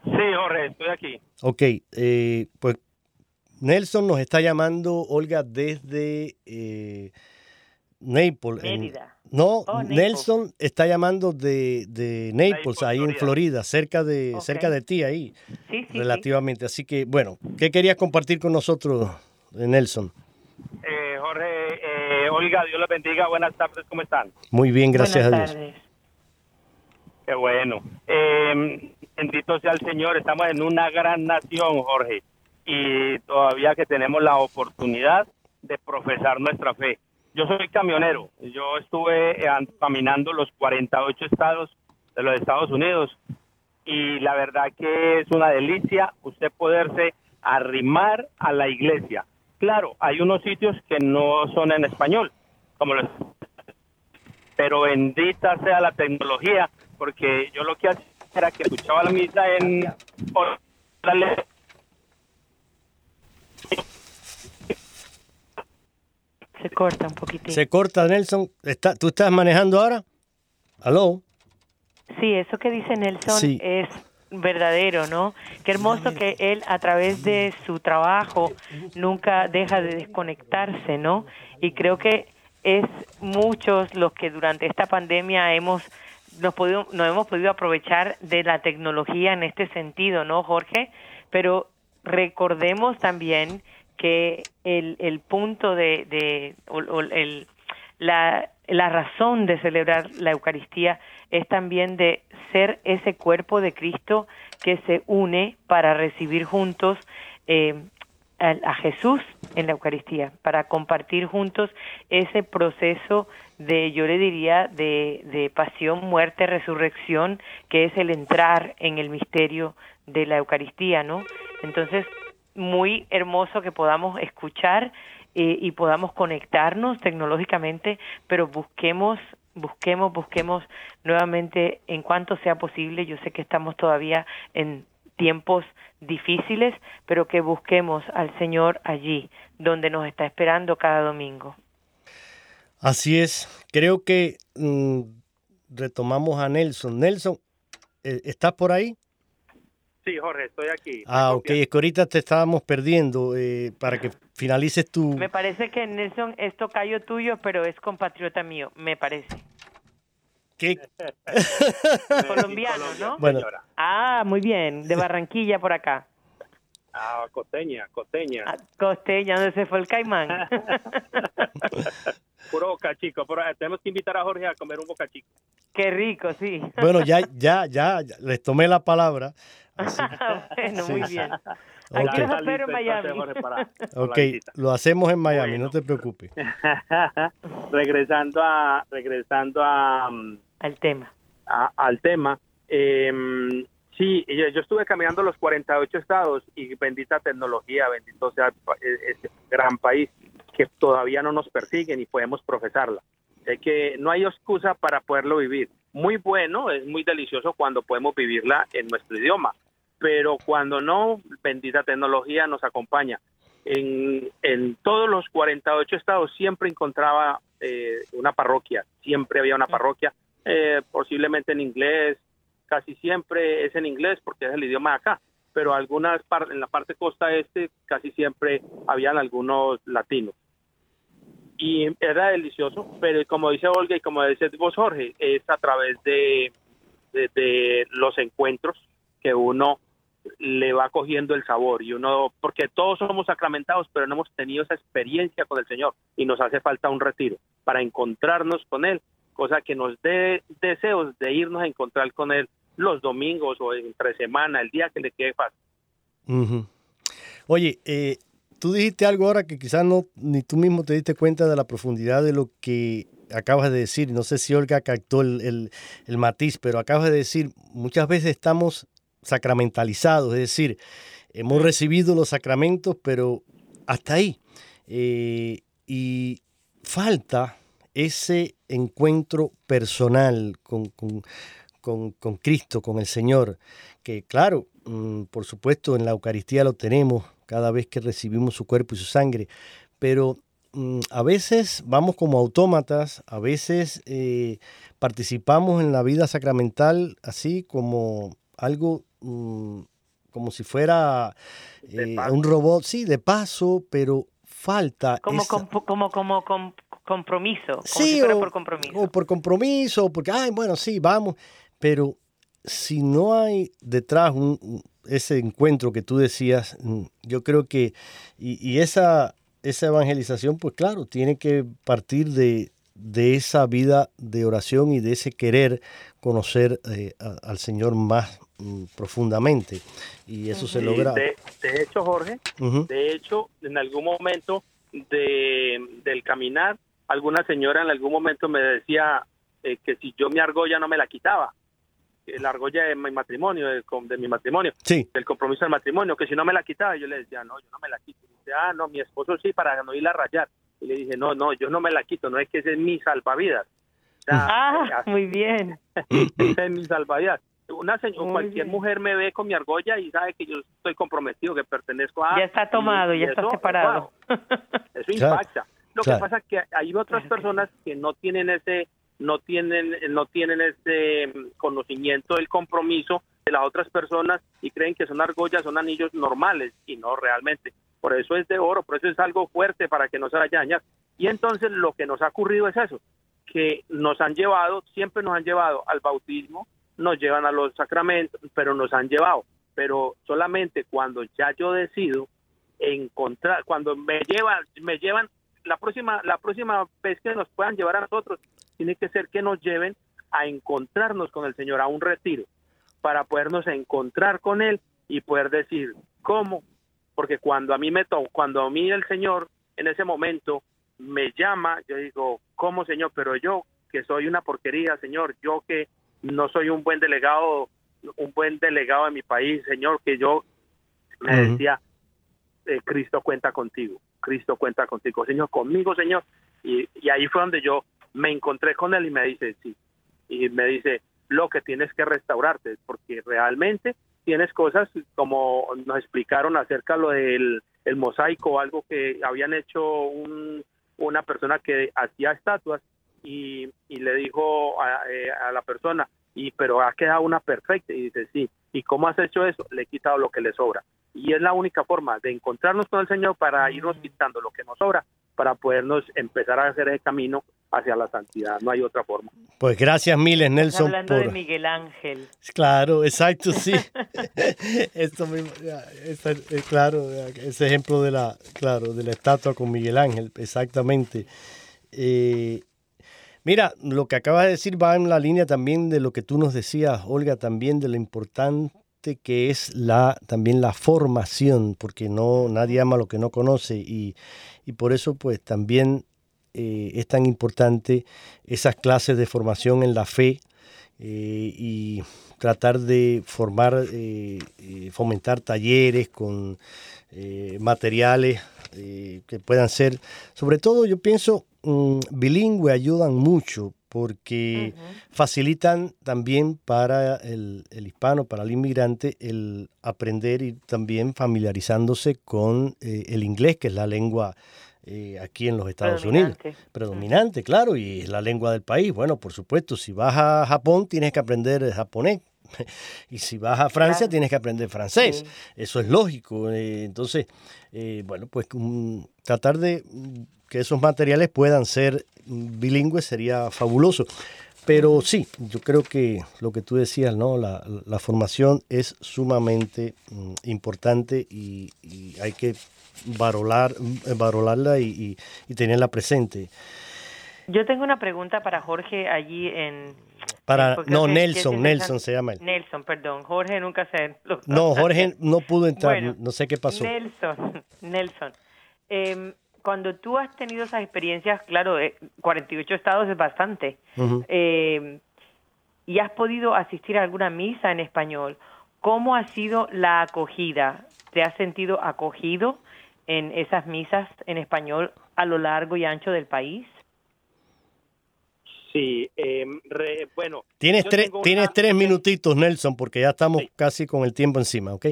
Sí, Jorge, estoy aquí. Ok, eh, pues Nelson nos está llamando, Olga, desde eh, Naples. Mérida. No, oh, Nelson está llamando de, de Naples, ahí en Florida, cerca de, cerca de ti ahí, relativamente. Así que, bueno, ¿qué querías compartir con nosotros, Nelson? Eh, Jorge, eh, Olga, Dios les bendiga. Buenas tardes, ¿cómo están? Muy bien, gracias a Dios. Qué bueno. Eh, bendito sea el Señor, estamos en una gran nación, Jorge, y todavía que tenemos la oportunidad de profesar nuestra fe. Yo soy camionero. Yo estuve eh, caminando los 48 estados de los Estados Unidos y la verdad que es una delicia usted poderse arrimar a la iglesia. Claro, hay unos sitios que no son en español, como los pero bendita sea la tecnología, porque yo lo que hacía era que escuchaba la misa en se corta un poquitito. Se corta, Nelson. Está, ¿Tú estás manejando ahora? ¿Aló? Sí, eso que dice Nelson es verdadero, ¿no? Qué hermoso que él a través de su trabajo nunca deja de desconectarse, ¿no? Y creo que es muchos los que durante esta pandemia hemos nos, podido, nos hemos podido aprovechar de la tecnología en este sentido, ¿no, Jorge? Pero recordemos también que el, el punto de, de el, la, la razón de celebrar la Eucaristía es también de ser ese cuerpo de Cristo que se une para recibir juntos eh, a, Jesús en la Eucaristía, para compartir juntos ese proceso de, yo le diría, de, de pasión, muerte, resurrección, que es el entrar en el misterio de la Eucaristía, ¿no? Entonces, muy hermoso que podamos escuchar eh, y podamos conectarnos tecnológicamente, pero busquemos, busquemos, busquemos nuevamente en cuanto sea posible. Yo sé que estamos todavía en tiempos difíciles, pero que busquemos al Señor allí, donde nos está esperando cada domingo. Así es. Creo que mm, retomamos a Nelson. Nelson, eh, ¿estás por ahí? Sí, Jorge, estoy aquí. Ah, ok, es que ahorita te estábamos perdiendo eh, para que finalices tu... Me parece que Nelson es tocayo tuyo, pero es compatriota mío, me parece. ¿Qué? Colombiano, ¿no? Bueno. Ah, muy bien, de Barranquilla por acá. Ah, costeña, costeña. Ah, costeña, ¿dónde se fue el caimán? Puro boca chico, pero eh, tenemos que invitar a Jorge a comer un boca chico. Qué rico, sí. Bueno, ya, ya, ya, les tomé la palabra. bueno, muy bien. Aquí los espero en Miami. ok, lo hacemos en Miami, no te preocupes. regresando a, regresando a, mm, al tema. al tema. Eh, sí, yo, estuve caminando los 48 estados y bendita tecnología, bendito sea este gran país que todavía no nos persiguen y podemos profesarla. Es que no hay excusa para poderlo vivir. Muy bueno, es muy delicioso cuando podemos vivirla en nuestro idioma, pero cuando no, bendita tecnología nos acompaña. En, en todos los 48 estados siempre encontraba eh, una parroquia, siempre había una parroquia, eh, posiblemente en inglés, casi siempre es en inglés porque es el idioma de acá, pero algunas en la parte costa este casi siempre habían algunos latinos. Y era delicioso, pero como dice Olga y como dice vos Jorge, es a través de, de los encuentros que uno le va cogiendo el sabor y uno, porque todos somos sacramentados, pero no hemos tenido esa experiencia con el Señor y nos hace falta un retiro para encontrarnos con Él, cosa que nos dé deseos de irnos a encontrar con Él los domingos o entre semana, el día que le quede fácil. Oye, eh, tú dijiste algo ahora que quizás no ni tú mismo te diste cuenta de la profundidad de lo que acabas de decir. No sé si Olga captó el, el matiz, pero acabas de decir, muchas veces estamos sacramentalizados, es decir, hemos recibido los sacramentos, pero hasta ahí. Eh, y falta ese encuentro personal con, Cristo, con el Señor, que claro, mm, por supuesto en la Eucaristía lo tenemos cada vez que recibimos su cuerpo y su sangre, pero mm, a veces vamos como autómatas, a veces eh, participamos en la vida sacramental así como algo Mm, como si fuera eh, un robot, sí, de paso, pero falta. Como, como, como, compromiso. Sí, o, por compromiso. O por compromiso, porque, ay, bueno, sí, vamos. Pero si no hay detrás un, ese encuentro que tú decías, mm, yo creo que, y, esa, esa evangelización, pues claro, tiene que partir de, de esa vida de oración y de ese querer conocer eh, al Señor más, Mm, profundamente y eso se logra. De, hecho, Jorge, de hecho, en algún momento de, del caminar, alguna señora en algún momento me decía eh, que si yo mi argolla no me la quitaba, la argolla de mi matrimonio, de, mi matrimonio, sí. del compromiso del matrimonio, que si no me la quitaba, yo le decía, no, yo no me la quito. Y dice, ah, no, mi esposo sí, para no irla a rayar. Y le dije, no, no, yo no me la quito, no es que ese es mi salvavidas. ah, muy bien. ese es mi salvavidas una señora, cualquier mujer me ve con mi argolla y sabe que yo estoy comprometido, que pertenezco a... Ya está tomado, ya está separado. eso impacta. Lo que pasa es que hay otras personas que no tienen ese no tienen no tienen ese conocimiento del compromiso de las otras personas y creen que son argollas, son anillos normales y no realmente. Por eso es de oro, por eso es algo fuerte para que no se vaya a dañar. Y entonces lo que nos ha ocurrido es eso, que nos han llevado, siempre nos han llevado al bautismo, nos llevan a los sacramentos, pero nos han llevado. Pero solamente cuando ya yo decido encontrar, cuando me llevan, me llevan la próxima, la próxima vez que nos puedan llevar a nosotros, tiene que ser que nos lleven a encontrarnos con el Señor, a un retiro, para podernos encontrar con Él y poder decir, ¿cómo? Porque cuando a mí me to cuando a mí el Señor en ese momento me llama, yo digo, ¿cómo Señor? Pero yo que soy una porquería, Señor, yo que no soy un buen delegado, un buen delegado de mi país, Señor, que yo me decía, eh, Cristo cuenta contigo, Cristo cuenta contigo, Señor, conmigo, Señor. Y, y ahí fue donde yo me encontré con él y me dice, sí, y me dice, lo que tienes que restaurarte, porque realmente tienes cosas como nos explicaron acerca lo del el mosaico, algo que habían hecho un, una persona que hacía estatuas y, le dijo eh, a, la persona, y pero ha quedado una perfecta y dice, sí, ¿y cómo has hecho eso? Le he quitado lo que le sobra. Y es la única forma de encontrarnos con el Señor para irnos quitando lo que nos sobra, para podernos empezar a hacer el camino hacia la santidad. No hay otra forma. Pues gracias miles, Nelson. hablando de Miguel Ángel. Claro, exacto, sí. Esto mismo, claro, ese ejemplo de la, claro, de la estatua con Miguel Ángel, exactamente. Eh, Mira, lo que acabas de decir va en la línea también de lo que tú nos decías, Olga, también de lo importante que es la también la formación, porque no nadie ama lo que no conoce y, por eso pues también eh, es tan importante esas clases de formación en la fe eh, y tratar de formar, eh, fomentar talleres con materiales que puedan ser, sobre todo yo pienso Mm, bilingüe ayudan mucho porque facilitan también para el, hispano, para el inmigrante, el aprender y también familiarizándose con eh, el inglés, que es la lengua eh, aquí en los Estados Unidos. Predominante, claro, y es la lengua del país. Bueno, por supuesto, si vas a Japón tienes que aprender japonés, y si vas a Francia tienes que aprender francés. Eso es lógico. Eh, entonces, eh, bueno, pues tratar de que esos materiales puedan ser bilingües sería fabuloso. Pero sí, yo creo que lo que tú decías, ¿no? La, formación es sumamente mm, importante y, hay que varolar, varolarla y, tenerla presente. Yo tengo una pregunta para Jorge allí en... Para, no, Nelson, Nelson se llama él. Nelson, perdón, Jorge nunca se... No, Jorge no pudo entrar, no sé qué pasó. Nelson, Nelson. Eh, cuando tú has tenido esas experiencias, claro, 48 eh, estados es bastante, eh, y has podido asistir a alguna misa en español, ¿cómo ha sido la acogida? ¿Te has sentido acogido en esas misas en español a lo largo y ancho del país? Sí, eh, bueno. Tienes, tres, tienes tres minutitos, Nelson, porque ya estamos casi con el tiempo encima, ¿ok?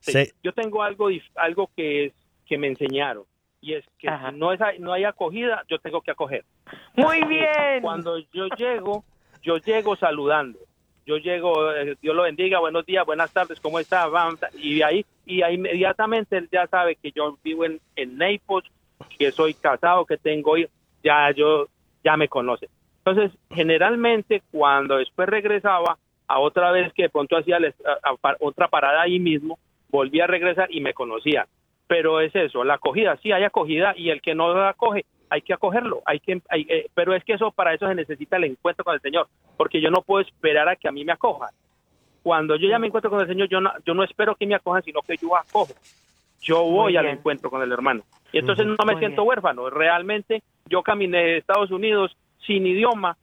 Sí. Yo tengo algo, algo que, que me enseñaron y es que si no, es, no hay acogida, yo tengo que acoger. Muy bien. Cuando yo llego, yo llego saludando. Yo llego, eh, Dios lo bendiga, buenos días, buenas tardes, ¿cómo está? Y ahí, y ahí inmediatamente él ya sabe que yo vivo en, en Naples, que soy casado, que tengo hijos, ya yo, ya me conoce. Entonces, generalmente cuando después regresaba, a otra vez que de pronto hacía otra parada ahí mismo, volví a regresar y me conocía pero es eso, la acogida, sí hay acogida y el que no la acoge, hay que acogerlo, hay que, eh, pero es que eso para eso se necesita el encuentro con el Señor, porque yo no puedo esperar a que a mí me acojan. Cuando yo ya me encuentro con el Señor, yo no, yo no espero que me acojan, sino que yo acojo. Yo voy al encuentro con el hermano. Y entonces no me siento huérfano. Realmente yo caminé de Estados Unidos sin idioma,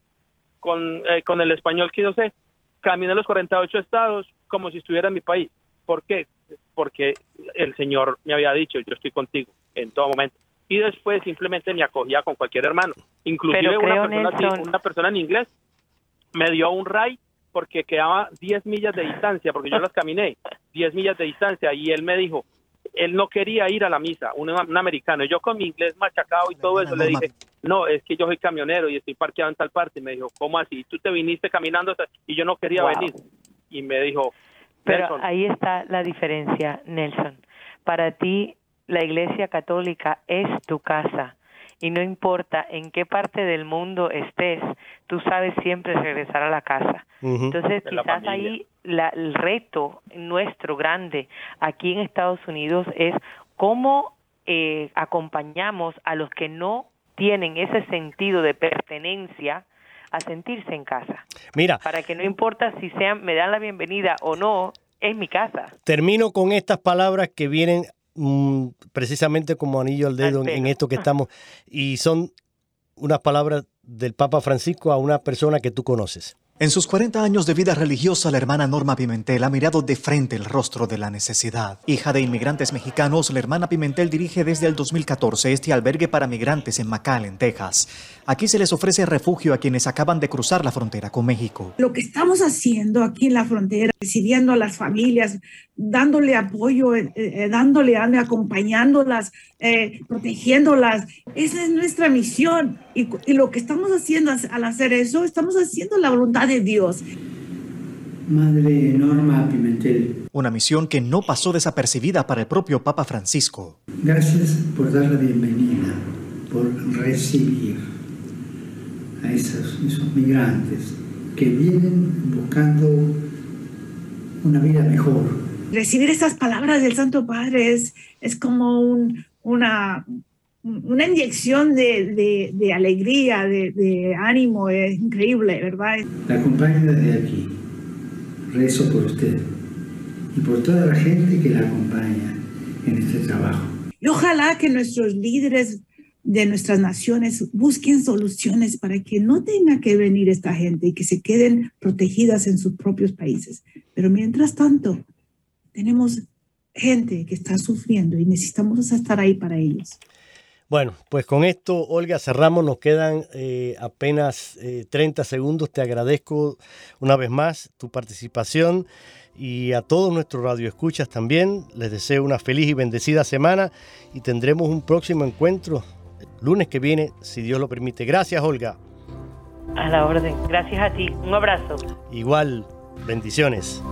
con, eh, con el español que yo sé. Caminé los 48 estados como si estuviera en mi país. ¿Por qué? porque el Señor me había dicho, yo estoy contigo en todo momento. Y después simplemente me acogía con cualquier hermano. Inclusive una persona, una persona en inglés me dio un ray porque quedaba 10 millas de distancia, porque yo las caminé, 10 millas de distancia, y él me dijo, él no quería ir a la misa, un, americano. Yo con mi inglés machacado y todo eso le dije, no, es que yo soy camionero y estoy parqueado en tal parte. Y me dijo, ¿cómo así? Tú te viniste caminando y yo no quería venir. Y me dijo, pero ahí está la diferencia, Nelson. Para ti, la Iglesia Católica es tu casa y no importa en qué parte del mundo estés, tú sabes siempre regresar a la casa. Entonces, quizás ahí el reto nuestro grande aquí en Estados Unidos es cómo eh, acompañamos a los que no tienen ese sentido de pertenencia a sentirse en casa. Mira. Para que no importa si sean, me dan la bienvenida o no, es mi casa. Termino con estas palabras que vienen mm, precisamente como anillo al dedo en esto que estamos y son unas palabras del Papa Francisco a una persona que tú conoces. En sus 40 años de vida religiosa, la hermana Norma Pimentel ha mirado de frente el rostro de la necesidad. Hija de inmigrantes mexicanos, la hermana Pimentel dirige desde el 2014 este albergue para migrantes en McAllen, Texas. Aquí se les ofrece refugio a quienes acaban de cruzar la frontera con México. Lo que estamos haciendo aquí en la frontera, recibiendo a las familias, dándole apoyo, eh, eh, dándole, acompañándolas, eh, protegiéndolas. Esa es nuestra misión. Y, y, lo que estamos haciendo al hacer eso, estamos haciendo la voluntad de Dios. Madre Norma Pimentel. Una misión que no pasó desapercibida para el propio Papa Francisco. Gracias por dar la bienvenida, por recibir a esos, esos migrantes que vienen buscando una vida mejor, recibir esas palabras del Santo Padre es, es como una, una inyección de, de, alegría, de, de, ánimo, es increíble, ¿verdad? La acompaño desde aquí. Rezo por usted y por toda la gente que la acompaña en este trabajo. Y ojalá que nuestros líderes de nuestras naciones busquen soluciones para que no tenga que venir esta gente y que se queden protegidas en sus propios países. Pero mientras tanto, tenemos gente que está sufriendo y necesitamos estar ahí para ellos. Bueno, pues con esto, Olga, cerramos. Nos quedan eh, apenas 30 eh, segundos. Te agradezco una vez más tu participación y a todos nuestros radioescuchas también. Les deseo una feliz y bendecida semana y tendremos un próximo encuentro lunes que viene, si Dios lo permite. Gracias, Olga. A la orden. Gracias a ti. Un abrazo. Igual. Bendiciones.